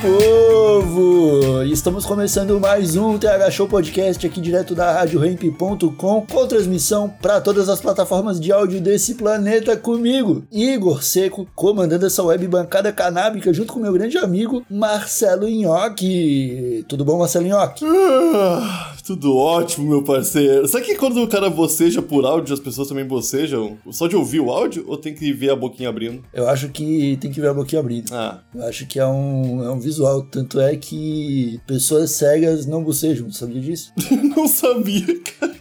Povo! Estamos começando mais um TH Show Podcast aqui direto da RadioRamp.com com transmissão para todas as plataformas de áudio desse planeta comigo, Igor Seco, comandando essa web bancada canábica junto com meu grande amigo Marcelo Nhoque. Tudo bom, Marcelo Nhoque? Tudo ótimo, meu parceiro. Sabe que quando o cara boceja por áudio, as pessoas também bocejam? Só de ouvir o áudio ou tem que ver a boquinha abrindo? Eu acho que tem que ver a boquinha abrindo. Ah, Eu acho que é um, é um visual. Tanto é que pessoas cegas não bocejam, sabia disso? não sabia, cara.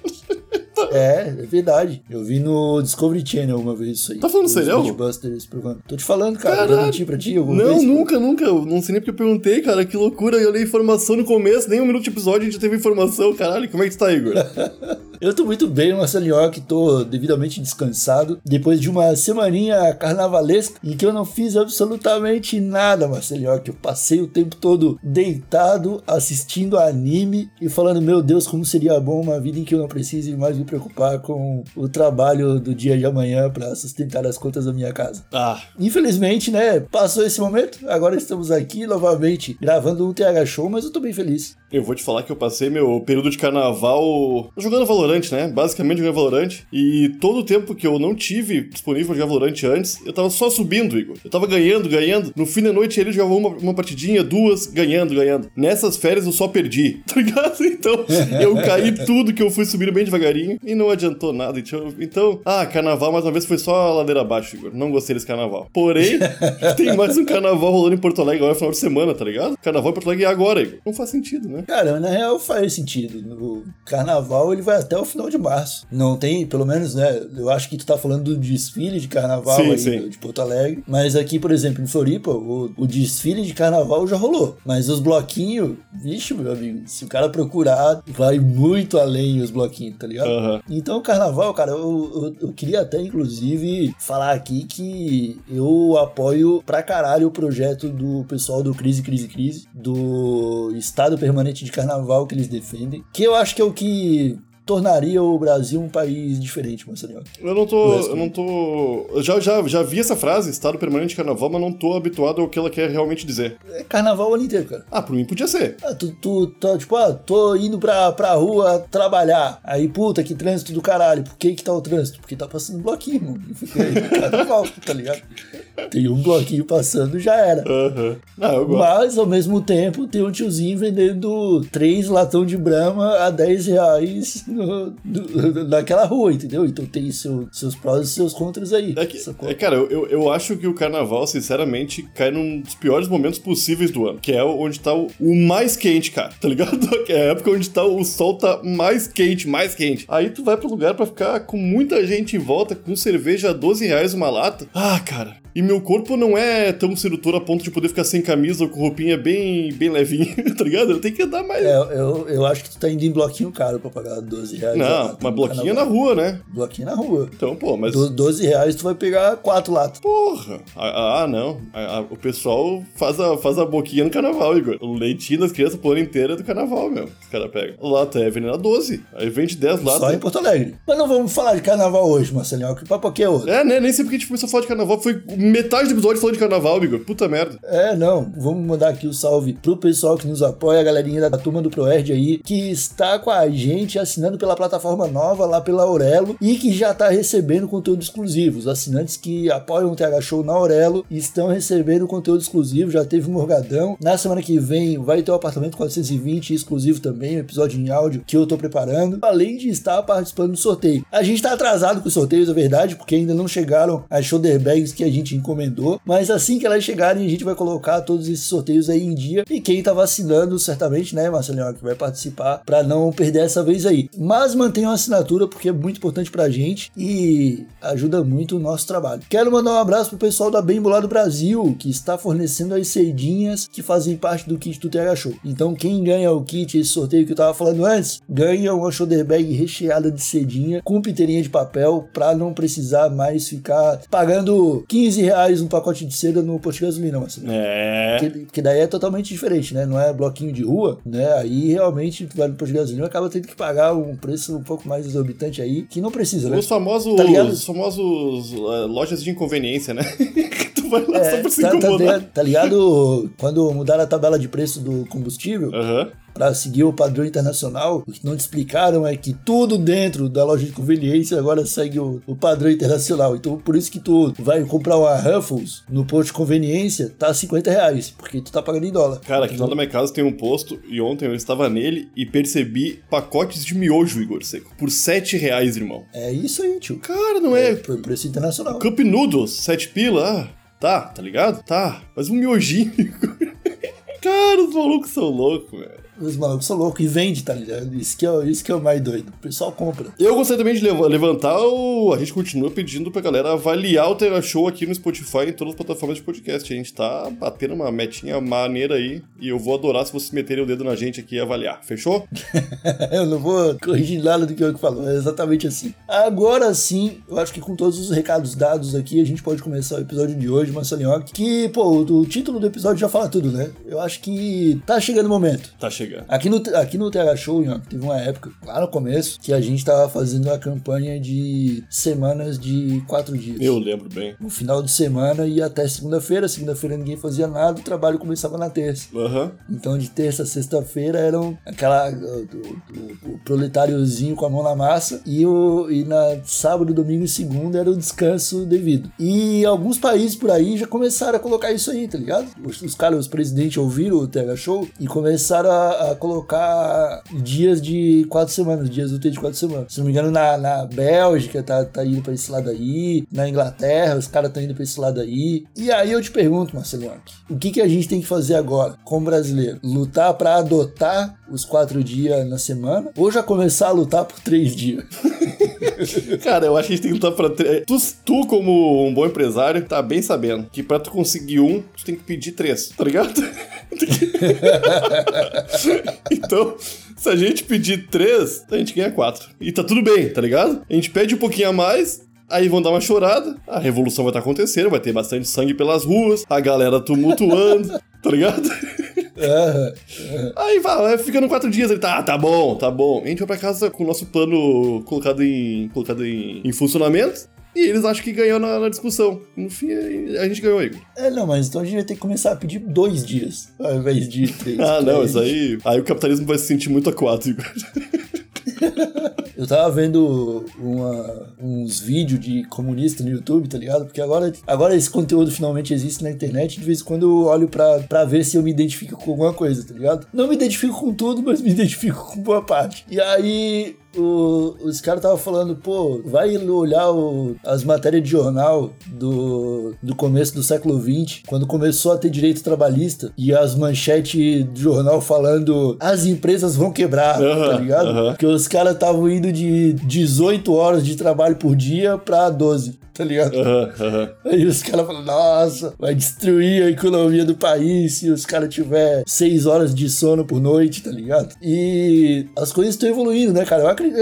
É, é verdade. Eu vi no Discovery Channel uma vez isso aí. Tá falando sério? Ghostbusters. Tô te falando, cara. Eu Caralho. menti pra ti alguma Não, vez? nunca, nunca. Eu não sei nem porque eu perguntei, cara. Que loucura. Eu dei informação no começo, nem um minuto de episódio a gente teve informação. Caralho, como é que tu tá, Igor? Eu tô muito bem, Marcelinho, que tô devidamente descansado. Depois de uma semaninha carnavalesca em que eu não fiz absolutamente nada, Marcelinho. que Eu passei o tempo todo deitado, assistindo anime e falando, meu Deus, como seria bom uma vida em que eu não precise mais me preocupar com o trabalho do dia de amanhã pra sustentar as contas da minha casa. ah, Infelizmente, né, passou esse momento. Agora estamos aqui novamente gravando um TH Show, mas eu tô bem feliz. eu vou te falar que eu passei meu período de carnaval jogando Valorant, né? Basicamente jogando Valorant. E todo o tempo que eu não tive disponível pra jogar Valorant antes, eu tava só subindo, Igor. Eu tava ganhando, ganhando. No fim da noite ele jogava uma, uma partidinha, duas, ganhando, ganhando. Nessas férias eu só perdi, tá ligado? Então eu caí tudo que eu fui subindo bem devagarinho e não adiantou nada. Então, então, ah, carnaval mais uma vez foi só a ladeira abaixo, Igor. Não gostei desse carnaval. Porém, tem mais um carnaval rolando em Porto Alegre agora final de semana, tá ligado? Carnaval em Porto Alegre é agora, Igor. Não faz sentido, né? Cara, na real faz sentido. O carnaval ele vai até o final de março. Não tem, pelo menos, né? Eu acho que tu tá falando do desfile de carnaval Sim, aí sim. de Porto Alegre. Mas aqui, por exemplo, em Floripa, o, o desfile de carnaval já rolou. Mas os bloquinhos, vixe, meu amigo, se o cara procurar, vai muito além os bloquinhos, tá ligado? Aham. Então, o carnaval, cara, eu, eu, eu queria até, inclusive, falar aqui que eu apoio pra caralho o projeto do pessoal do Crise, Crise, Crise, do Estado Permanente de Carnaval que eles defendem, que eu acho que é o que tornaria o Brasil um país diferente, Marcelinho. Eu não tô. Eu não tô. Eu já, já, já vi essa frase, estado permanente de carnaval, mas não tô habituado ao que ela quer realmente dizer. É carnaval o ano inteiro, cara. Ah, por mim podia ser. Ah, tu, tu, tá, tipo, ah, tô indo pra, pra rua trabalhar. Aí, puta, que trânsito do caralho. Por que que tá o trânsito? Porque tá passando bloquinho, mano. Carnaval, tá ligado? Tem um bloquinho passando, já era. Aham. Ah, eu gosto. Mas, ao mesmo tempo, tem um tiozinho vendendo três latão de brama a 10 reais no- no- naquela rua, entendeu? Então tem seu- seus prós e seus contras aí. É, que- é, cara, eu, eu- acho que o carnaval, sinceramente, cai num dos piores momentos possíveis do ano. Que é onde tá o, o mais quente, cara. Tá ligado? É a época onde tá, o sol tá mais quente, mais quente. Aí tu vai pro lugar pra ficar com muita gente em volta, com cerveja a 12 reais uma lata. Ah, cara. E meu corpo não é tão sedutor a ponto de poder ficar sem camisa ou com roupinha bem, bem levinha, tá ligado? Eu tenho que andar mais. É, eu, eu acho que tu tá indo em bloquinho caro pra pagar 12 reais. a não, mas no bloquinha na rua, né? Bloquinho na rua. Então, pô, mas. Do- 12 reais tu vai pegar quatro latas. Porra! Ah, ah, não. Ah, ah, o pessoal faz a, faz a boquinha no carnaval, Igor. O leitinho das crianças por ano inteiro é do carnaval, meu. Os caras pegam. Lata é veneno 12. Aí vende 10 Só em latas. Porto Alegre. Mas não vamos falar de carnaval hoje, Marcelinho. Que papo aqui é outro. É, né? Nem sei porque a gente começou a falar de carnaval. Foi metade do episódio falando de carnaval, Igor. Puta merda. É, não. Vamos mandar aqui o salve pro pessoal que nos apoia, a galerinha da turma do Proerd aí, que está com a gente assinando pela plataforma nova lá pela Aurelo e que já tá recebendo conteúdo exclusivo. Os assinantes que apoiam o TH Show na Aurelo estão recebendo conteúdo exclusivo. Já teve um morgadão. Na semana que vem vai ter o apartamento 420 exclusivo também, um episódio em áudio que eu tô preparando. Além de estar participando do sorteio. A gente tá atrasado com os sorteios, é verdade, porque ainda não chegaram as shoulder bags que a gente gente encomendou. Mas assim que elas chegarem, a gente vai colocar todos esses sorteios aí em dia. E quem tá vacinando, certamente, né, Marcelinho, que vai participar para não perder essa vez aí. Mas mantenham a assinatura porque é muito importante pra gente e ajuda muito o nosso trabalho. Quero mandar um abraço pro pessoal da Bem Bolado Brasil, que está fornecendo as cedinhas que fazem parte do kit do TH Show. Então, quem ganha o kit, esse sorteio que eu tava falando antes, ganha uma shoulder bag recheada de cedinha com piteirinha de papel para não precisar mais ficar pagando 15 reais um pacote de seda no posto de gasolina, Marcelo. É. Que, que daí é totalmente diferente, né? Não é bloquinho de rua, né? Aí realmente tu vai no posto de gasolina acaba tendo que pagar um preço um pouco mais exorbitante aí, que não precisa, né? Os famosos, Tá os famosos uh, lojas de inconveniência, né? vai lá só É, pra se tá, tá incomodar. ligado, tá ligado? Quando mudaram a tabela de preço do combustível Aham. para seguir o padrão internacional, o que não te explicaram é que tudo dentro da loja de conveniência agora segue o, o padrão internacional. Então, por isso que tu vai comprar uma Ruffles no posto de conveniência, tá 50 reais, porque tu tá pagando em dólar. Cara, aqui lado da minha casa tem um posto e ontem eu estava nele e percebi pacotes de miojo, Igor Seco, por 7 reais, irmão. É isso aí, tio. Cara, não é. Por preço internacional. Cup Noodles, 7 pila, ah, tá, tá ligado? Tá, mas um miojinho. Cara, os malucos são loucos, velho. Os malucos são loucos e vende, tá ligado? Isso que, é, isso que é o mais doido. O pessoal compra. Eu gostaria também de lev- levantar o. A gente continua pedindo pra galera avaliar o Terra Show aqui no Spotify e em todas as plataformas de podcast. A gente tá batendo uma metinha maneira aí e eu vou adorar se vocês meterem o dedo na gente aqui e avaliar. Fechou? eu não vou corrigir nada do que eu falou, é exatamente assim. Agora sim, eu acho que com todos os recados dados aqui, a gente pode começar o episódio de hoje, Marcelinhoque, que, pô, o título do episódio já fala tudo, né? Eu acho que tá chegando o momento. Tá chegando. Aqui no, aqui no TH Show, Ian, teve uma época, lá no começo, que a gente tava fazendo a campanha de semanas de quatro dias. Eu lembro bem. No final de semana e até segunda-feira. Segunda-feira ninguém fazia nada, o trabalho começava na terça. Aham. Então de terça a sexta-feira eram aquela o, o- o proletáriozinho com a mão na massa e o e na sábado, domingo e segunda era o descanso devido. E alguns países por aí já começaram a colocar isso aí, tá ligado? Os, os caras, os presidentes ouviram o TH Show e começaram a, a colocar dias de quatro semanas, dias úteis de quatro semanas. Se não me engano, na, na Bélgica tá, tá indo pra esse lado aí, na Inglaterra os caras estão indo pra esse lado aí. E aí eu te pergunto, Marcelinho, o que, que a gente tem que fazer agora, como brasileiro? Lutar pra adotar os quatro dias na semana ou já começar a lutar por três dias? Cara, eu acho que a gente tem que lutar pra. tre- Tu, tu, como um bom empresário, tá bem sabendo que pra tu conseguir um, tu tem que pedir três, tá ligado? então, se a gente pedir três, a gente ganha quatro. E tá tudo bem, tá ligado? A gente pede um pouquinho a mais. Aí vão dar uma chorada, a revolução vai estar acontecendo, vai ter bastante sangue pelas ruas, a galera tumultuando, tá ligado? Aí vai, ficando quatro dias, ele tá, tá bom, tá bom. A gente vai pra casa com o nosso plano colocado em, colocado em, em funcionamento. E eles acham que ganhou na, na discussão. No fim, a gente ganhou, Igor. É, não, mas então a gente vai ter que começar a pedir dois dias ao invés de três. Ah, não, isso aí. Aí o capitalismo vai se sentir muito acuado, Igor. Eu tava vendo uma- uns vídeos de comunista no YouTube, tá ligado? Porque agora, agora esse conteúdo finalmente existe na internet. De vez em quando eu olho pra, pra ver se eu me identifico com alguma coisa, tá ligado? Não me identifico com tudo, mas me identifico com boa parte. E aí. O- os caras estavam falando, pô, vai olhar o- as matérias de jornal do, do começo do século XX, quando começou a ter direito trabalhista, e as manchetes do jornal falando as empresas vão quebrar, tá Aham, ligado? aham. Porque os caras estavam indo de 18 horas de trabalho por dia pra 12, tá ligado? Aham, aham. Aí os caras falam, nossa, vai destruir a economia do país se os caras tiver 6 horas de sono por noite, tá ligado? E as coisas estão evoluindo, né, cara? Eu acredito,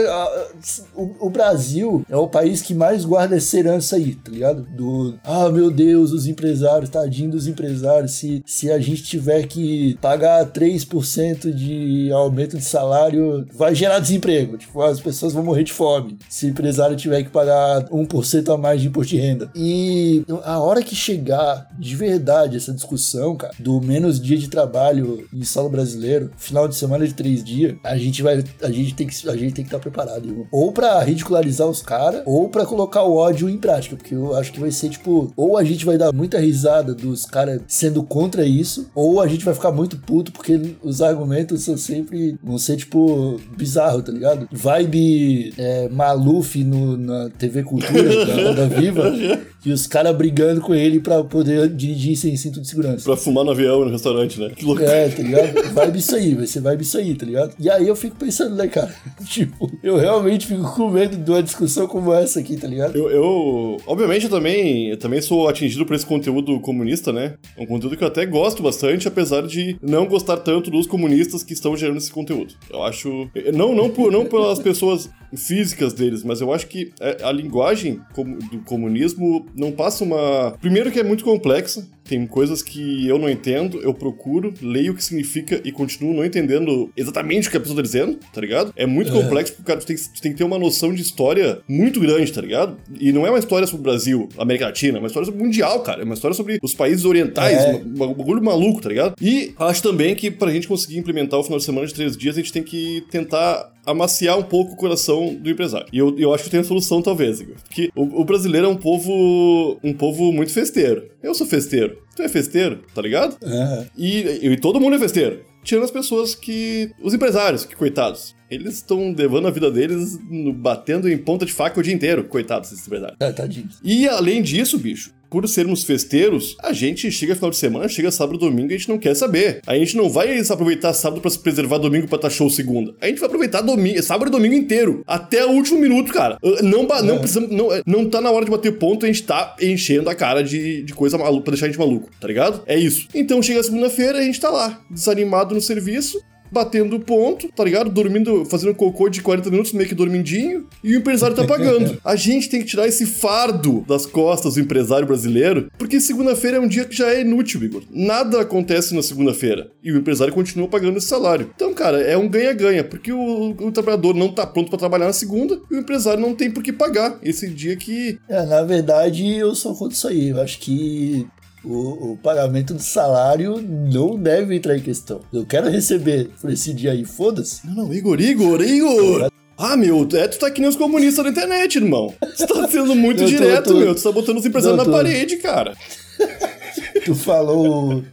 o, o Brasil é o país que mais guarda essa herança aí, tá ligado? Do, ah, meu Deus, os empresários, tadinho dos empresários, se, se a gente tiver que pagar 3% de aumento de salário, vai gerar desemprego. Tipo, as pessoas vão morrer de fome. Se o empresário tiver que pagar 1% a mais de imposto de renda. E a hora que chegar de verdade essa discussão, cara, do menos dia de trabalho em solo brasileiro, final de semana de três dias, a gente vai, a gente tem que, a gente tem que estar preparado. irmão. Ou pra ridicularizar os caras, ou pra colocar o ódio em prática, porque eu acho que vai ser tipo, ou a gente vai dar muita risada dos caras sendo contra isso, ou a gente vai ficar muito puto porque os argumentos são sempre, vão ser tipo, bizarro, tá ligado? Vibe é, Maluf no, na TV Cultura, da Roda Viva e os caras brigando com ele pra poder dirigir sem cinto de segurança. Pra fumar no avião no restaurante, né? Que loucura. É, tá ligado? Vibe isso aí, vai ser vibe isso aí, tá ligado? E aí eu fico pensando, né, cara? Tipo, eu realmente fico com medo de uma discussão como essa aqui, tá ligado? Eu, eu- obviamente, eu também, eu também sou atingido por esse conteúdo comunista, né? Um conteúdo que eu até gosto bastante, apesar de não gostar tanto dos comunistas que estão gerando esse conteúdo. Eu acho. Não, não, por, não pelas pessoas físicas deles, mas eu acho que é, a linguagem com- do comunismo não passa uma. Primeiro, que é muito complexa. Tem coisas que eu não entendo, eu procuro, leio o que significa e continuo não entendendo exatamente o que a pessoa tá dizendo, tá ligado? É muito complexo porque, cara, tu tem, tu tem que ter uma noção de história muito grande, tá ligado? E não é uma história sobre o Brasil, América Latina, é uma história sobre o mundial, cara. É uma história sobre os países orientais, É. um bagulho maluco, tá ligado? E acho também que pra gente conseguir implementar o final de semana de três dias, a gente tem que tentar amaciar um pouco o coração do empresário. E eu, eu acho que tem a solução, talvez, Igor. Porque o, o brasileiro é um povo, um povo muito festeiro. Eu sou festeiro. Tu é festeiro, tá ligado? É. E, e todo mundo é festeiro. Tirando as pessoas que. Os empresários, que coitados. Eles estão levando a vida deles no- batendo em ponta de faca o dia inteiro. Coitados desses empresários. É, tadinho. E além disso, bicho, por sermos festeiros, a gente chega final de semana, chega sábado domingo e a gente não quer saber. A gente não vai aproveitar sábado pra se preservar domingo pra estar show segunda. A gente vai aproveitar domingo, sábado e domingo inteiro. Até o último minuto, cara. Uh, Não, não precisamos. Não, uh, não tá na hora de bater ponto, a gente tá enchendo a cara de, de coisa maluca pra deixar a gente maluco, tá ligado? É isso. Então chega segunda-feira, a gente tá lá, desanimado no serviço batendo ponto, tá ligado? Dormindo, fazendo cocô de 40 minutos, meio que dormindinho, e o empresário tá pagando. A gente tem que tirar esse fardo das costas do empresário brasileiro, porque segunda-feira é um dia que já é inútil, Igor. Nada acontece na segunda-feira, e o empresário continua pagando esse salário. Então, cara, é um ganha-ganha, porque o, o trabalhador não tá pronto pra trabalhar na segunda, e o empresário não tem por que pagar esse dia que... É, na verdade, eu sou contra isso aí. Eu acho que o, o pagamento do salário não deve entrar em questão. Eu quero receber por esse dia aí, foda-se. Não, não, Igor, Igor, Igor! Ah, meu, é, tu tá que nem os comunistas na internet, irmão. Você tá sendo muito tô- direto, tô- meu. Tu tá botando os empresários na parede, cara. Tu falou.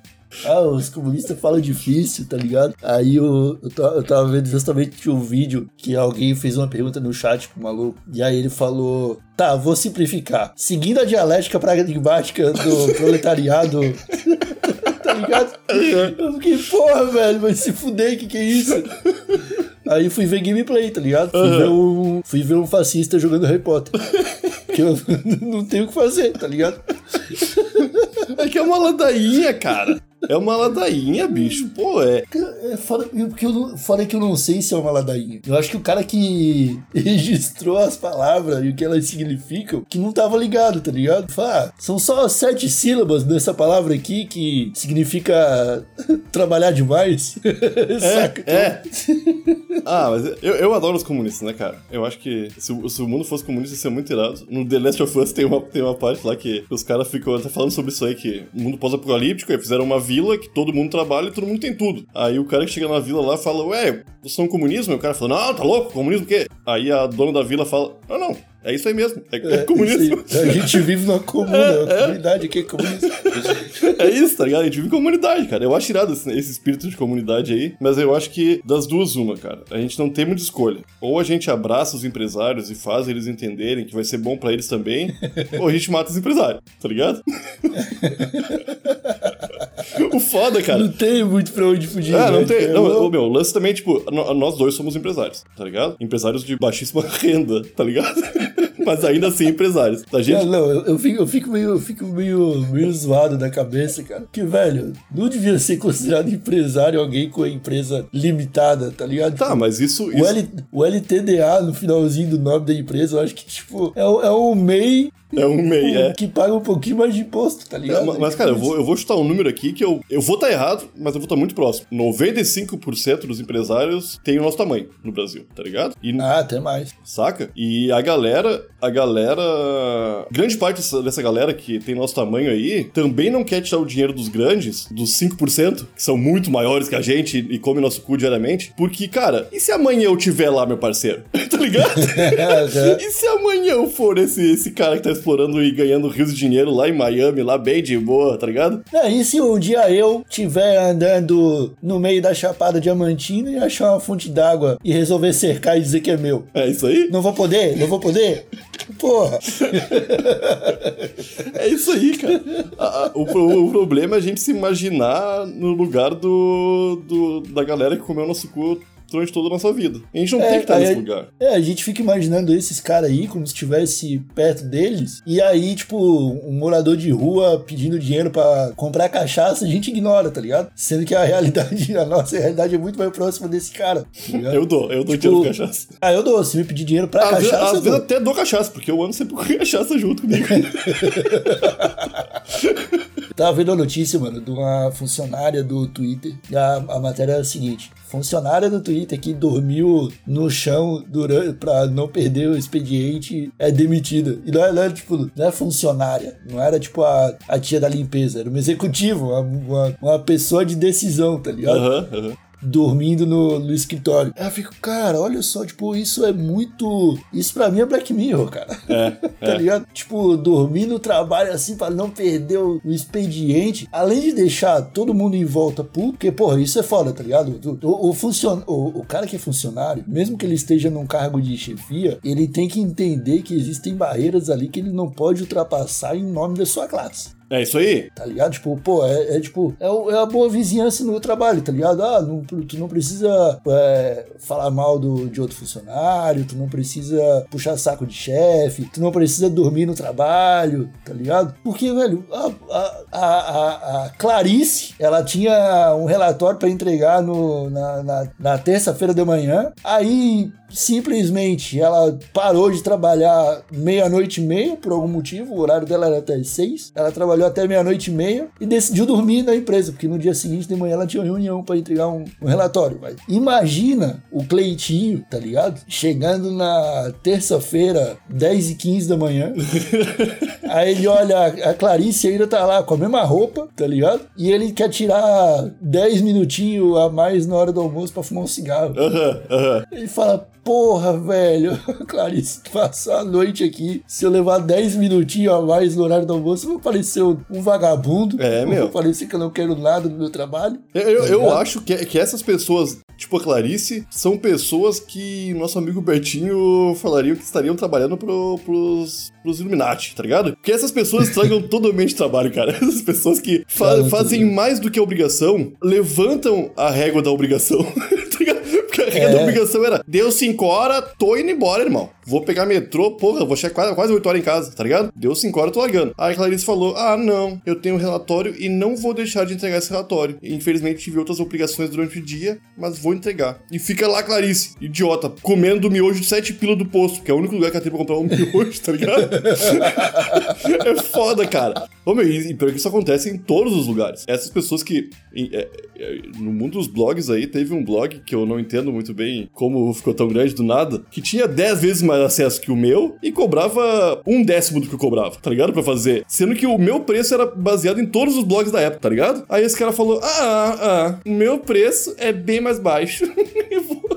Ah, os comunistas falam difícil, tá ligado? Aí eu, eu, eu tava vendo justamente um vídeo que alguém fez uma pergunta no chat pro maluco. E aí ele falou: Tá, vou simplificar. Seguindo a dialética pragmática do proletariado. tá ligado? Eu fiquei, porra, velho, vai se fuder, que que é isso? Aí fui ver gameplay, tá ligado? Fui, ver, um, fui ver um fascista jogando Harry Potter. Que eu não tenho o que fazer, tá ligado? É que é uma ladainha, cara. É uma ladainha, bicho. Pô, é. É foda, porque eu não, foda que eu não sei se é uma ladainha. Eu acho que o cara que registrou as palavras e o que elas significam, que não tava ligado, tá ligado? Fala, ah, são só sete sílabas dessa palavra aqui que significa trabalhar demais. Saca? É. Ah, mas eu, eu adoro os comunistas, né, cara? Eu acho que se, o- se o mundo fosse comunista, ia ser muito irado. No The Last of Us tem uma, tem uma parte lá que os caras ficam até falando sobre isso aí, que o mundo pós-apocalíptico, aí fizeram uma vila que todo mundo trabalha e todo mundo tem tudo. Aí o cara que chega na vila lá fala, ué, vocês são comunismo? E o cara fala, não, tá louco, comunismo o quê? Aí a dona da vila fala, não, não, é isso aí mesmo, é, é comunismo. isso aí. A gente vive numa comuna, uma comunidade aqui é comunista. É isso, tá ligado? A gente vive em comunidade, cara. Eu acho irado esse, esse espírito de comunidade aí, mas eu acho que das duas, uma, cara. A gente não tem muita escolha. Ou a gente abraça os empresários e faz eles entenderem que vai ser bom pra eles também, ou a gente mata os empresários, tá ligado? o foda, cara. Não tem muito pra onde fugir. É, não tem. Não, Eu- ô, meu, o lance também, tipo, no- nós dois somos empresários, tá ligado? Empresários de baixíssima renda, tá ligado? Mas ainda assim empresários. A Não, gente. não, eu, eu fico, eu fico meio, eu fico meio, meio zoado da cabeça, cara. Porque, velho, não devia ser considerado empresário alguém com a empresa limitada, tá ligado? Tá, mas isso. O, isso... L, o LTDA no finalzinho do nome da empresa, eu acho que, tipo, é, o- é um MEI É um MEI, é. que paga um pouquinho mais de imposto, tá ligado? Mas, mas, cara, eu vou, eu vou chutar um número aqui que eu, eu vou estar errado, mas eu vou estar muito próximo. 95% dos empresários têm o nosso tamanho no Brasil, tá ligado? E, Ah, até mais. saca? E a galera, a galera. Grande parte dessa, galera que tem nosso tamanho aí também não quer tirar o dinheiro dos grandes, dos 5%, que são muito maiores que a gente e comem nosso cu diariamente. Porque, cara, e se amanhã eu tiver lá, meu parceiro? tá ligado? E se amanhã eu for esse, esse cara que tá explorando e ganhando rios de dinheiro lá em Miami, lá bem de boa, tá ligado? É, e se um dia eu estiver andando no meio da Chapada Diamantina e achar uma fonte d'água e resolver cercar e dizer que é meu? É isso aí? Não vou poder? Não vou poder? Porra. É isso aí, cara. A- a- o, o problema é a gente se imaginar no lugar do, do- da galera que comeu nosso cu durante toda a nossa vida. A gente não É, tem que estar nesse lugar. É, a gente fica imaginando esses caras aí como se estivesse perto deles. E aí, tipo, um morador de rua pedindo dinheiro pra comprar cachaça, a gente ignora, tá ligado? Sendo que a realidade, a nossa realidade é muito mais próxima desse cara. Tá? Eu dou, eu dou Tipo, dinheiro pra cachaça. Ah, eu dou. Se me pedir dinheiro pra Às vezes, cachaça, às vezes até dou cachaça, porque eu ando sempre com cachaça junto comigo. Tava vendo a notícia, mano, de uma funcionária do Twitter. E a, a matéria é a seguinte: funcionária do Twitter que dormiu no chão durante, pra não perder o expediente é demitida. E não é, tipo, não é funcionária. Não era tipo a, a tia da limpeza, era um executivo, uma, uma, uma pessoa de decisão, tá ligado? Aham, aham. Dormindo no, no escritório. Aí eu fico, cara, olha só, tipo, isso é muito. Isso pra mim é Black Mirror, cara. É, tá ligado? Tipo, dormir no trabalho assim pra não perder o, o expediente, além de deixar todo mundo em volta puto, porque, porra, isso é foda, tá ligado? O, o, o, funcion... o, o cara que é funcionário, mesmo que ele esteja num cargo de chefia, ele tem que entender que existem barreiras ali que ele não pode ultrapassar em nome da sua classe. É isso aí. Tá ligado? Tipo, pô, é, é tipo, é, é a boa vizinhança no trabalho, tá ligado? Ah, não, tu não precisa é, falar mal do, de outro funcionário, tu não precisa puxar saco de chefe, tu não precisa dormir no trabalho, tá ligado? Porque, velho, a, a, a, a- Clarice, ela tinha um relatório pra entregar no, na, na, na terça-feira de manhã, aí simplesmente ela parou de trabalhar meia-noite e meia, por algum motivo, o horário dela era até seis. Ela trabalhou até meia-noite e meia e decidiu dormir na empresa, porque no dia seguinte de manhã ela tinha uma reunião pra entregar um, um relatório. Mas imagina o Cleitinho, tá ligado? Chegando na terça-feira, 10 e 15 da manhã. Aí ele olha, a Clarice ainda tá lá com a mesma roupa, tá ligado? E ele quer tirar 10 minutinhos a mais na hora do almoço pra fumar um cigarro. Aham, aham. Ele fala, porra, velho, Clarice, passar a noite aqui, se eu levar 10 minutinhos a mais no horário do almoço, eu vou parecer um um vagabundo. É, eu meu. Vou parecer que eu não quero nada no meu trabalho. Eu, eu- Tá eu acho que, que essas pessoas, tipo a Clarice, são pessoas que nosso amigo Bertinho falaria que estariam trabalhando pro, pros, pros Illuminati, tá ligado? Porque essas pessoas estragam totalmente o trabalho, cara. Essas pessoas que fa- fazem mais do que a obrigação, levantam a régua da obrigação, tá ligado? Regra É. obrigação era, deu 5 horas, tô indo embora, irmão. Vou pegar metrô, porra, vou chegar quase, quase 8 horas em casa, tá ligado? Deu 5 horas, tô largando. Aí a Clarice falou, ah, não, eu tenho um relatório e não vou deixar de entregar esse relatório. Infelizmente tive outras obrigações durante o dia, mas vou entregar. E fica lá, Clarice, idiota, comendo miojo de 7 pila do posto, que é o único lugar que ela tem pra comprar um miojo, tá ligado? é foda, cara. Ô, meu, e e que isso acontece em todos os lugares. Essas pessoas que. em- é- é- no mundo dos blogs aí, teve um blog que eu não entendo muito bem como ficou tão grande do nada, que tinha 10 vezes mais acesso que o meu e cobrava um décimo do que eu cobrava, tá ligado? Pra fazer. Sendo que o meu preço era baseado em todos os blogs da época, tá ligado? Aí esse cara falou: Ah, ah, ah, o meu preço é bem mais baixo.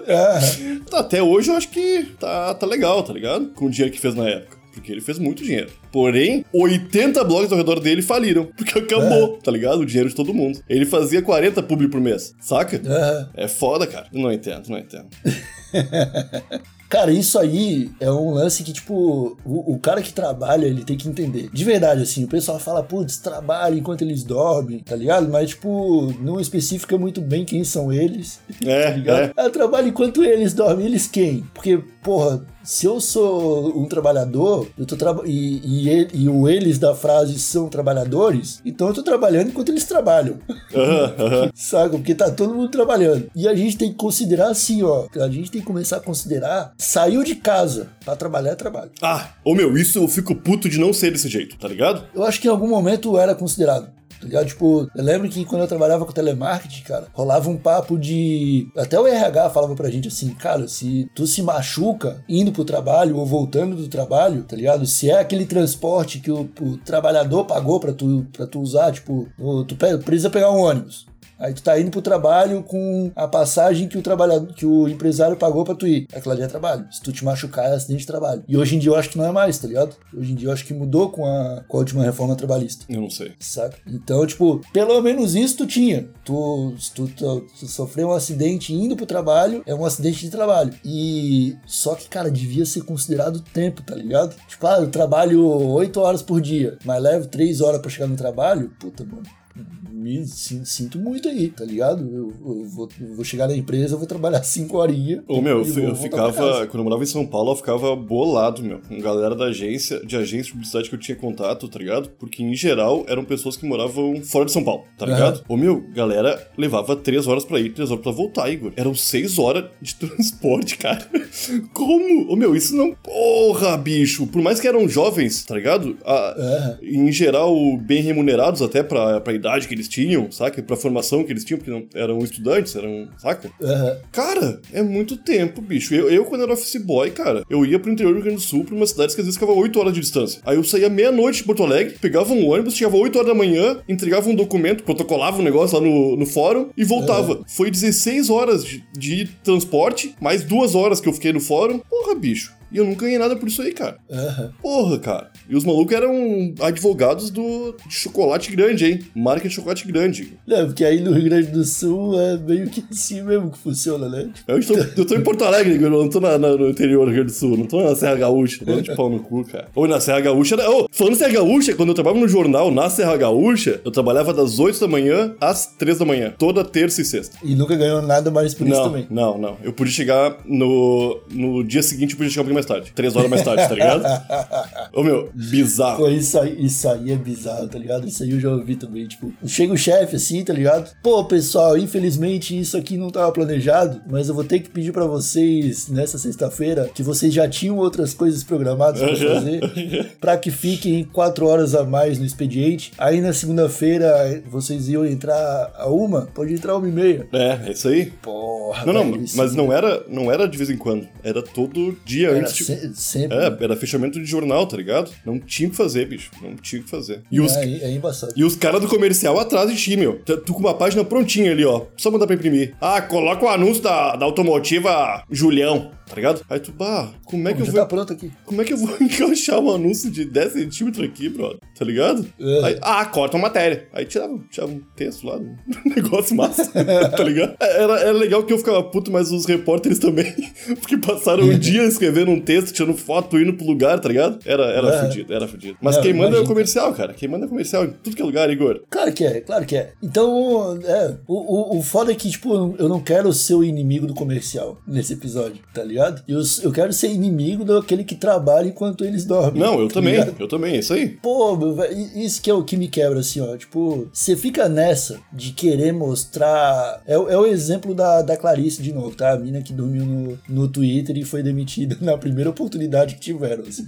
É, Tá, Até hoje eu acho que tá, tá legal, tá ligado? Com o dinheiro que fez na época. Porque ele fez muito dinheiro. Porém, 80 blogs ao redor dele faliram. Porque acabou, tá ligado? O dinheiro de todo mundo. Ele fazia 40 publi por mês, saca? é. É foda, cara. Não entendo, não entendo. Cara, isso aí é um lance que, tipo, o, o cara que trabalha, ele tem que entender. De verdade, assim, o pessoal fala, putz, trabalha enquanto eles dormem, tá ligado? Mas, tipo, não especifica muito bem quem são eles. É, tá ligado? é. Ah, trabalho enquanto eles dormem. Eles quem? Porque, porra, se eu sou um trabalhador, eu tô traba e, e, e o eles da frase são trabalhadores, então eu tô trabalhando enquanto eles trabalham. Aham. Saca? Porque tá todo mundo trabalhando. E a gente tem que considerar assim, ó. A gente tem que começar a considerar. Saiu de casa pra trabalhar é trabalho. Ah, ô meu, isso eu fico puto de não ser desse jeito, tá ligado? Eu acho que em algum momento era considerado. Tá ligado? Tipo, eu lembro que quando eu trabalhava com telemarketing, cara, rolava um papo de. Até o RH falava pra gente assim, cara, se tu se machuca indo pro trabalho ou voltando do trabalho, tá ligado? Se é aquele transporte que o, o trabalhador pagou pra tu, pra tu usar, tipo, tu precisa pegar um ônibus. Aí tu tá indo pro trabalho com a passagem que o trabalhador, que o empresário pagou pra tu ir. Aquilo ali é trabalho. Se tu te machucar, é acidente de trabalho. E hoje em dia eu acho que não é mais, tá ligado? Hoje em dia eu acho que mudou com a, com a última reforma trabalhista. Eu não sei. Saca? Então, tipo, pelo menos isso tu tinha. Tu, se tu, tu, tu sofreu um acidente indo pro trabalho, é um acidente de trabalho. E só que, cara, devia ser considerado tempo, tá ligado? Tipo, ah, eu trabalho 8 horas por dia, mas levo 3 horas pra chegar no trabalho. Puta, mano. Me sin- sinto muito aí, tá ligado? Eu, eu vou, eu vou chegar na empresa, eu vou trabalhar 5 horinhas. Ô, meu, eu, eu ficava. Quando eu morava em São Paulo, eu ficava bolado, meu. Com galera da agência, de agência de publicidade que eu tinha contato, tá ligado? Porque, em geral, eram pessoas que moravam fora de São Paulo, tá ligado? Ô, meu, galera levava três horas pra ir, três horas pra voltar, Igor. Eram seis horas de transporte, cara. Como? Ô, meu, isso não. Porra, bicho. Por mais que eram jovens, tá ligado? A- Aham. em geral, bem remunerados até pra, pra idade que eles tinham, saca? Pra formação que eles tinham, porque não eram estudantes, eram, saca? Aham. Cara, é muito tempo, bicho. Eu, eu, quando era office boy, cara, eu ia pro interior do Rio Grande do Sul, pra umas cidades que às vezes ficava 8 horas de distância. Aí eu saía meia-noite de Porto Alegre, pegava um ônibus, chegava 8 horas da manhã, entregava um documento, protocolava um negócio lá no, no fórum e voltava. Foi 16 horas de, de transporte, mais duas horas que eu fiquei no fórum. Porra, bicho. E eu não ganhei nada por isso aí, cara. Aham. Porra, cara. E os malucos eram advogados do de chocolate grande, hein? Marca de chocolate grande. Não, porque aí no Rio Grande do Sul é meio que assim mesmo que funciona, né? Eu tô, eu tô em Porto Alegre, eu não tô na- na- no interior do Rio Grande do Sul, não tô na Serra Gaúcha, tô de pau no cu, cara. Ou na Serra Gaúcha, era- ô, falando em Serra Gaúcha, quando eu trabalhava no jornal na Serra Gaúcha, eu trabalhava das 8 da manhã às 3 da manhã, toda terça e sexta. E nunca ganhou nada mais por isso Não, também. não, não. Eu podia chegar no, no dia seguinte, eu podia chegar mais tarde. Três horas mais tarde, tá ligado? Ô, meu, bizarro. Pô, isso aí, isso aí é bizarro, tá ligado? Isso aí eu já ouvi também, tipo, chega o chefe assim, tá ligado? Pô, pessoal, infelizmente isso aqui não tava planejado, mas eu vou ter que pedir pra vocês nessa sexta-feira que vocês já tinham outras coisas programadas pra fazer, pra que fiquem quatro horas a mais no expediente. Aí na segunda-feira vocês iam entrar a uma, pode entrar uma e meia. É, é isso aí. Porra, Não, não, mas não era, não era de vez em quando. Era todo dia era antes de. se- sempre. É, era fechamento de jornal, tá ligado? Não tinha o que fazer, bicho. Não tinha o que fazer. E os, É, é embaçado. e os caras do comercial atrás de ti, meu. Tu tu com uma página prontinha ali, ó. Só mandar pra imprimir. Ah, coloca o anúncio da, da automotiva Julião, tá ligado? Aí tu, bah, como é que eu Já vou. tá pronto aqui. Como é que eu vou encaixar um anúncio de 10 centímetros aqui, brother? Tá ligado? É. Aí, ah, corta uma matéria. Aí tirava, tirava um texto lá, um negócio massa, tá ligado? Era, era legal que eu ficava puto, mas os repórteres também. Porque passaram um dia escrevendo um texto, tirando foto, indo pro lugar, tá ligado? Era, era É. fudido, era fudido. Mas Não, quem manda é o comercial, cara. Quem manda é o comercial em tudo que é lugar, Igor. Claro que é, claro que é. Então, é, o, o, o foda é que, tipo, eu não quero ser o inimigo do comercial nesse episódio, tá ligado? Eu, eu quero ser inimigo daquele que trabalha enquanto eles dormem. Não, eu tá também, ligado? eu também, é isso aí. Pô, i- isso que é o que me quebra, assim, ó. Tipo, você fica nessa de querer mostrar. É, o- é o exemplo da, da Clarice de novo, tá? A mina que dormiu no, no Twitter e foi demitida na primeira oportunidade que tiveram, assim.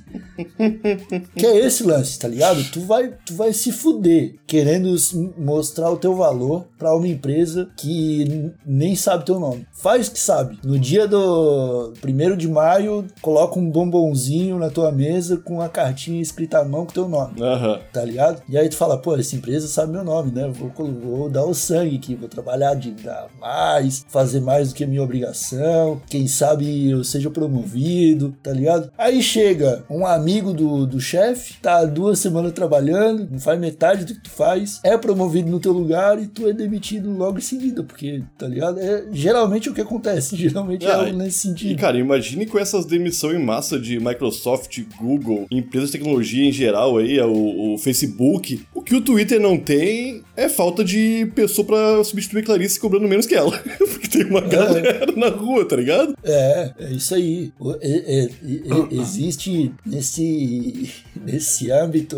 que é esse lance, tá ligado? Tu vai, tu vai se fuder querendo mostrar o teu valor pra uma empresa que nem sabe teu nome. Faz que sabe. No dia do 1 de maio, coloca um bombonzinho na tua mesa com a cartinha escrita à mão com teu nome Aham. tá ligado? E aí tu fala, pô, essa empresa sabe meu nome, né? Vou, vou dar o sangue aqui, vou trabalhar de dar mais, fazer mais do que a minha obrigação, quem sabe eu seja promovido, tá ligado? Aí chega um amigo do, do chefe, tá duas semanas trabalhando, não faz metade do que tu faz, é promovido no teu lugar e tu é demitido logo em seguida, porque, tá ligado? É geralmente o que acontece, geralmente é Ah, algo nesse E, sentido. cara, imagine com essas demissões em massa de Microsoft, Google, empresas de tecnologia em geral aí, o, o Facebook. O que o Twitter não tem é falta de pessoa pra substituir Clarice cobrando menos que ela. Porque tem uma galera na rua, tá ligado? É, é isso aí. É- é- existe nesse, nesse âmbito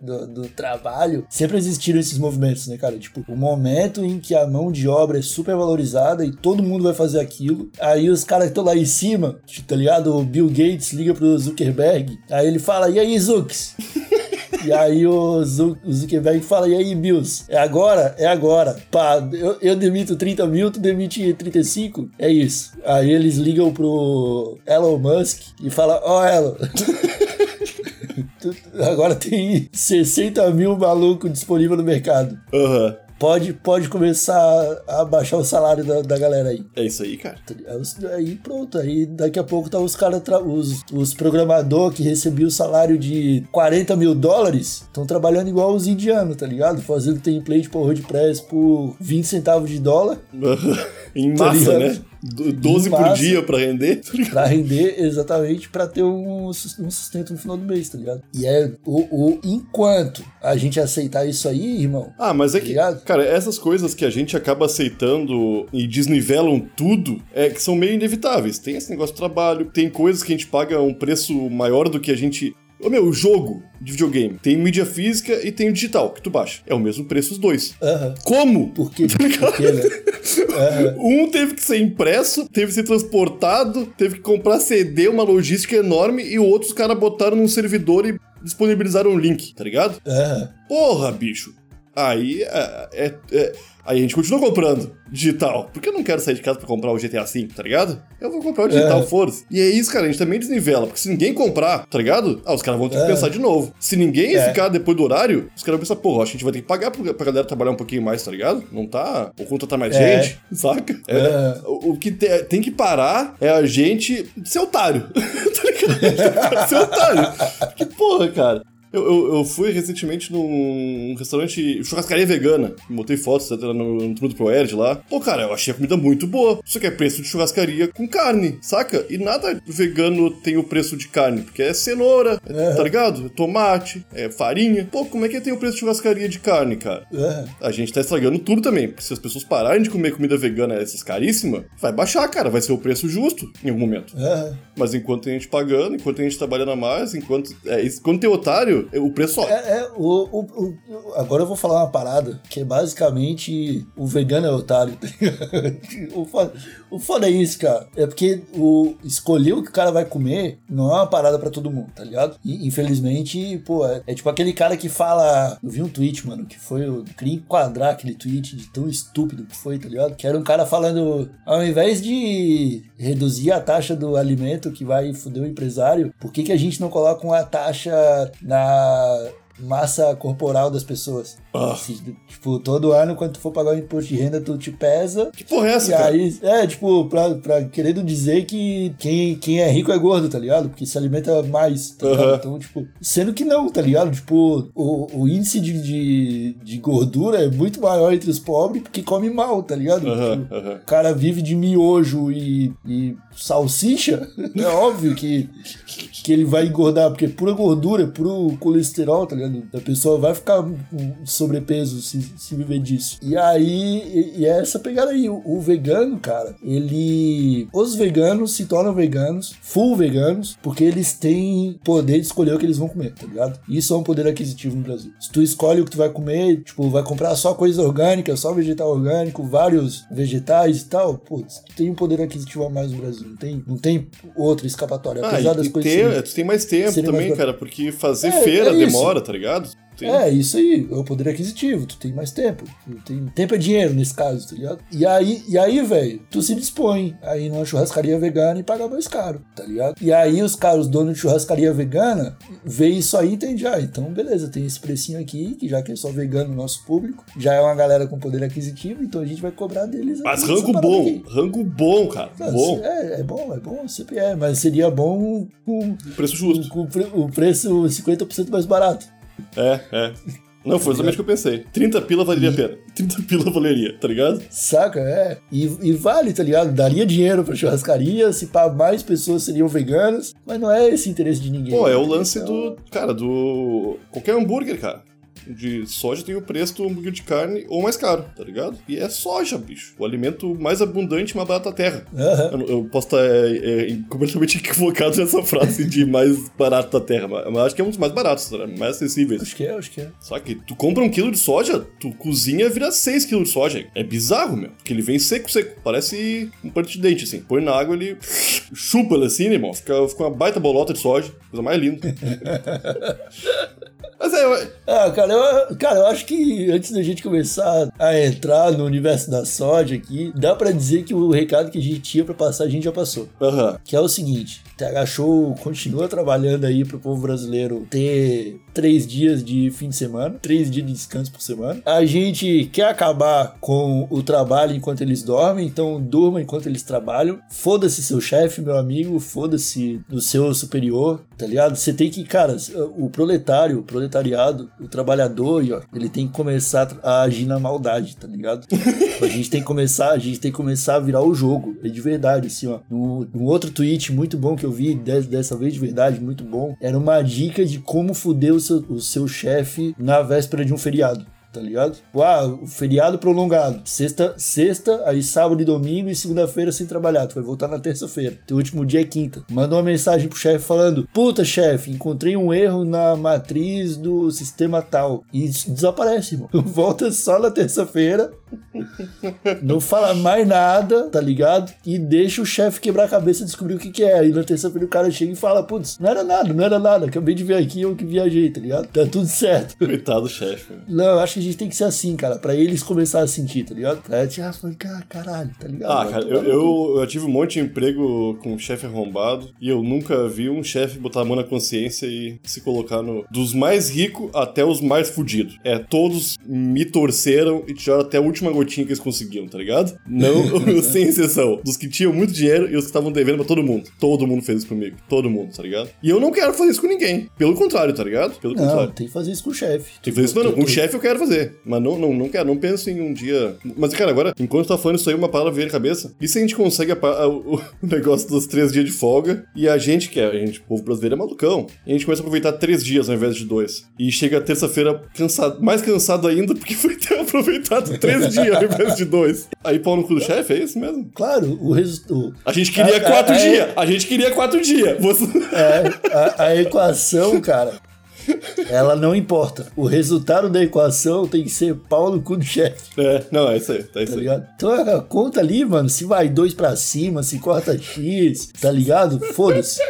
do, do trabalho, sempre existiram esses movimentos, né, cara? Tipo, o momento em que a mão de obra é super valorizada e todo mundo vai fazer aquilo, aí os caras que estão lá em cima, tá ligado? O Bill Gates liga pro Zuckerberg, aí ele fala, e aí, Zux? E aí o, Zu- o Zuckerberg fala, e aí, Bills, é agora? É agora. Pá, eu, eu demito 30 mil, tu demite 35? É isso. Aí eles ligam pro Elon Musk e falam, ó oh, Elon... Agora tem 60 mil maluco disponível no mercado. Aham. Pode, pode começar a baixar o salário da, da galera aí. É isso aí, cara. Aí, os- aí pronto, aí daqui a pouco tá os caras, os, os programadores que recebiam o salário de 40 mil dólares, estão trabalhando igual os indianos, tá ligado? Fazendo template pro WordPress por 20 centavos de dólar em Tá massa, ligado? né? Do- 12 por dia pra render. tá pra render exatamente pra ter um, sus- sustento no final do mês, tá ligado? E é o, o enquanto a gente aceitar isso aí, irmão. Ah, mas é que, Ligado? cara, essas coisas que a gente acaba aceitando e desnivelam tudo, é que são meio inevitáveis. Tem esse negócio de trabalho, tem coisas que a gente paga um preço maior do que a gente. Ô meu, o jogo de videogame tem mídia física e tem o digital, que tu baixa. É o mesmo preço os dois. Aham. Como? Por quê? Por quê, né? Aham. Um teve que ser impresso, teve que ser transportado, teve que comprar CD, uma logística enorme, e o outro os caras botaram num servidor e disponibilizaram um link, tá ligado? Aham. Porra, bicho. Aí é, é- é- aí a gente continua comprando digital. Porque eu não quero sair de casa pra comprar o GTA V, tá ligado? Eu vou comprar o digital, É. foda-se. E é isso, cara, a gente também desnivela. Porque se ninguém comprar, tá ligado? Ah, os caras vão ter que É. pensar de novo. Se ninguém É. ficar depois do horário, os caras vão pensar, porra, que a gente vai ter que pagar pra, pra galera trabalhar um pouquinho mais, tá ligado? Não tá. Ou contratar mais É. gente, saca? É. É. O, o que te- tem que parar é a gente ser otário. tá ligado? ser otário. Que porra, cara. Eu, eu, eu fui recentemente num restaurante, churrascaria vegana. Botei fotos até no, no do ProErd lá. Pô, cara, eu achei a comida muito boa. Só que é preço de churrascaria com carne, saca? E nada vegano tem o preço de carne, porque é cenoura, É. tá ligado? É tomate, é farinha. Pô, como é que tem o preço de churrascaria de carne, cara? Aham. A gente tá estragando tudo também. Porque se as pessoas pararem de comer comida vegana essas caríssimas, vai baixar, cara. Vai ser o preço justo em algum momento. Aham. Mas enquanto tem gente pagando, enquanto tem gente trabalhando a mais, enquanto. É, quando tem otário, é, o preço sobe. É, é, o, o- o- agora eu vou falar uma parada, que é basicamente o vegano é otário, tá? O foda, o foda é isso, cara. É porque o escolher o que o cara vai comer não é uma parada pra todo mundo, tá ligado? E infelizmente, pô, é, é tipo aquele cara que fala. Eu vi um tweet, mano, que foi. Eu queria enquadrar aquele tweet de tão estúpido que foi, tá ligado? Que era um cara falando, ao invés de reduzir a taxa do alimento que vai foder o empresário, por que, que a gente não coloca uma taxa na massa corporal das pessoas? Ah. Se, tipo, todo ano, quando tu for pagar o imposto de renda, tu te pesa. Que porra é essa, E cara? aí, é, tipo, pra, pra querendo dizer que quem, quem é rico é gordo, tá ligado? Porque se alimenta mais, tá? Aham. Então, tipo, sendo que não, tá ligado? Tipo, o, o índice de, de, de gordura é muito maior entre os pobres porque come mal, tá ligado? Aham, Tipo, aham. o cara vive de miojo e, e salsicha, é óbvio que, que ele vai engordar, porque é pura gordura, é puro colesterol, tá ligado? A pessoa vai ficar com sobrepeso se, se viver disso. E aí, e, e é essa pegada aí. O, o vegano, cara, ele. Os veganos se tornam veganos, full veganos, porque eles têm poder de escolher o que eles vão comer, tá ligado? Isso é um poder aquisitivo no Brasil. Se tu escolhe o que tu vai comer, tipo, vai comprar só coisa orgânica, só vegetal orgânico, vários vegetais e tal, putz, tu tem um poder aquisitivo a mais no Brasil. Não tem, não tem outra escapatória. Ah, Apesar e, das coisas. ter, serem- tu tem mais tempo também, mais- cara, porque fazer É, feira é demora, tá ligado? Tem- É, isso aí, é o poder aquisitivo, tu tem mais tempo. Tem, tempo é dinheiro nesse caso, tá ligado? E aí, e aí velho, tu se dispõe a ir numa churrascaria vegana e pagar mais caro, tá ligado? E aí os caras, os donos de churrascaria vegana, vê isso aí e entende, ah, então beleza, tem esse precinho aqui, que já que é só vegano no nosso público, já é uma galera com poder aquisitivo, então a gente vai cobrar deles. Mas rango bom, aqui. rango bom, cara. Ah, Bom. É, é bom, é bom, sempre é, mas seria bom com, Preço justo. com o o preço 50% mais barato. É, é. Não, foi exatamente o que eu pensei. 30 pila valeria a pena. 30 pila valeria, tá ligado? Saca? É. E, e vale, tá ligado? Daria dinheiro pra churrascaria, se pá, mais pessoas seriam veganas, mas não é esse interesse de ninguém. Pô, é o lance Então, do. Cara, do. Qualquer hambúrguer, cara. De soja tem o preço do hambúrguer de carne ou mais caro, tá ligado? E é soja, bicho. O alimento mais abundante e mais barato da terra. Aham. Eu, eu posso estar é, é, completamente equivocado nessa frase de mais barato da terra, mas, mas acho que é um dos mais baratos, né? mais acessíveis. Acho que é, acho que é. Só que tu compra um quilo de soja, tu cozinha vira 6 quilos de soja. É bizarro, meu. Porque ele vem seco, seco. Parece um pano de dente, assim. Põe na água, ele chupa ele assim, né, irmão? Fica, fica uma baita bolota de soja. Coisa mais linda. Mas é. Ah, cara, eu, cara, eu acho que antes da gente começar a entrar no universo da soja aqui, dá pra dizer que o recado que a gente tinha pra passar, a gente já passou. Aham. Que é o seguinte, TH Show continua trabalhando aí pro povo brasileiro ter três dias de fim de semana, três dias de descanso por semana. A gente quer acabar com o trabalho enquanto eles dormem, então durma enquanto eles trabalham. Foda-se seu chefe, meu amigo, foda-se do seu superior, tá ligado? Você tem que, cara, o proletário, o proletariado, o trabalhador, ó, ele tem que começar a agir na maldade, tá ligado? a gente tem que começar, a gente tem que começar a virar o jogo, é de verdade, assim, ó. No outro tweet muito bom que eu vi, des- dessa vez de verdade, muito bom, era uma dica de como fuder o seu, o seu chefe na véspera de um feriado. Tá ligado? Ah, o feriado prolongado. Sexta, sexta, aí sábado e domingo e segunda-feira sem trabalhar. Tu vai voltar na terça-feira. Teu último dia é quinta. Manda uma mensagem pro chefe falando: Puta, chefe, encontrei um erro na matriz do sistema tal. E desaparece, irmão. Volta só na terça-feira. Não fala mais nada, tá ligado? E deixa o chefe quebrar a cabeça e descobrir o que, que é. Aí na terça-feira o cara chega e fala: Putz, não era nada, não era nada. Acabei de ver aqui, eu que viajei, tá ligado? Tá tudo certo. Coitado do chefe. Não, acho que tem que ser assim, cara, pra eles começarem a sentir, tá ligado? Pra gente, ah, falando, cara, caralho, tá ligado? Ah, Vai cara, eu, eu, eu tive um monte de emprego com um chefe arrombado e eu nunca vi um chefe botar a mão na consciência e se colocar no. Dos mais ricos até os mais fudidos. É, todos me torceram e tiraram até a última gotinha que eles conseguiram, tá ligado? Não, sem exceção. Dos que tinham muito dinheiro e os que estavam devendo pra todo mundo. Todo mundo fez isso comigo. Todo mundo, tá ligado? E eu não quero fazer isso com ninguém. Pelo contrário, tá ligado? Pelo Não, contrário. tem que fazer isso com o chefe. Tem que fazer isso, não, não. Com o chefe eu quero fazer. Mas não, não, não quero, não penso em um dia. Mas, cara, agora, enquanto tá falando isso aí, uma palavra veio na cabeça. E se a gente consegue a a- o, o negócio dos três dias de folga e a gente, que é, a gente, o povo brasileiro é malucão, e a gente começa a aproveitar três dias ao invés de dois. E chega terça-feira cansado, mais cansado ainda, porque foi ter aproveitado três dias ao invés de dois. Aí pau no cu do chefe, é isso mesmo? Claro, o resultado. A gente queria É, quatro é, é. dias. A gente queria quatro dias. Você... É, a, a equação, cara, ela não importa. O resultado da equação tem que ser pau no cu do chefe. É, não, é isso aí. Tá isso Tá aí. Então a conta ali, mano, se vai dois pra cima, se corta X, tá ligado? Foda-se.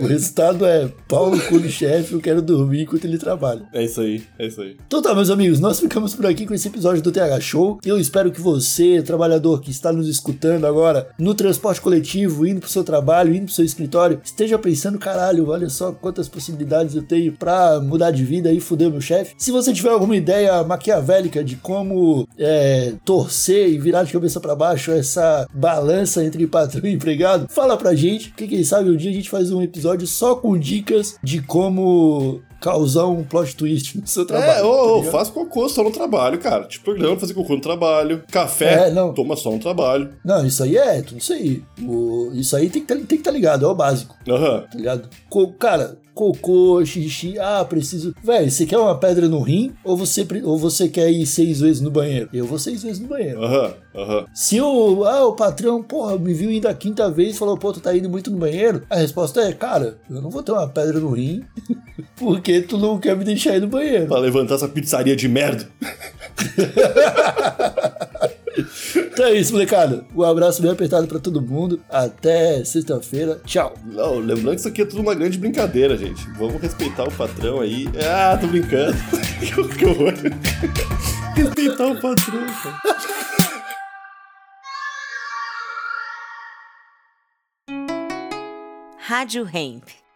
O resultado é pau no cu do chefe, eu quero dormir enquanto ele trabalha. É isso aí, é isso aí. Então tá, meus amigos, nós ficamos por aqui com esse episódio do TH Show. Eu espero que você, trabalhador que está nos escutando agora no transporte coletivo, indo pro seu trabalho, indo pro seu escritório, esteja pensando, caralho, olha só quantas possibilidades eu tenho pra mudar de vida e fuder meu chefe. Se você tiver alguma ideia maquiavélica de como é, torcer e virar de cabeça pra baixo essa balança entre patrão e empregado, fala pra gente, que quem sabe um dia a gente faz um episódio só com dicas de como causar um plot twist no seu trabalho. É, ô, tá faz cocô só no trabalho, cara. Te programa pra fazer cocô no trabalho. Café, É, não. toma só no trabalho. Não, isso aí é tudo isso aí. O- isso aí tem que estar que tá ligado, é o básico, Aham. tá ligado? Co- cara, cocô, xixi, ah, preciso. Véi, você quer uma pedra no rim ou você, ou você quer ir seis vezes no banheiro? Eu vou seis vezes no banheiro. Aham, aham. Se o, ah, o patrão, porra, me viu indo a quinta vez e falou, pô, tu tá indo muito no banheiro, a resposta é, cara, eu não vou ter uma pedra no rim porque tu não quer me deixar ir no banheiro. Pra levantar essa pizzaria de merda. Então é isso, molecada. Um abraço bem apertado pra todo mundo. Até sexta-feira. Tchau. Não, lembrando que isso aqui é tudo uma grande brincadeira, gente. Vamos respeitar o patrão aí. Ah, tô brincando. que horror. respeitar o patrão, cara. Rádio Hemp.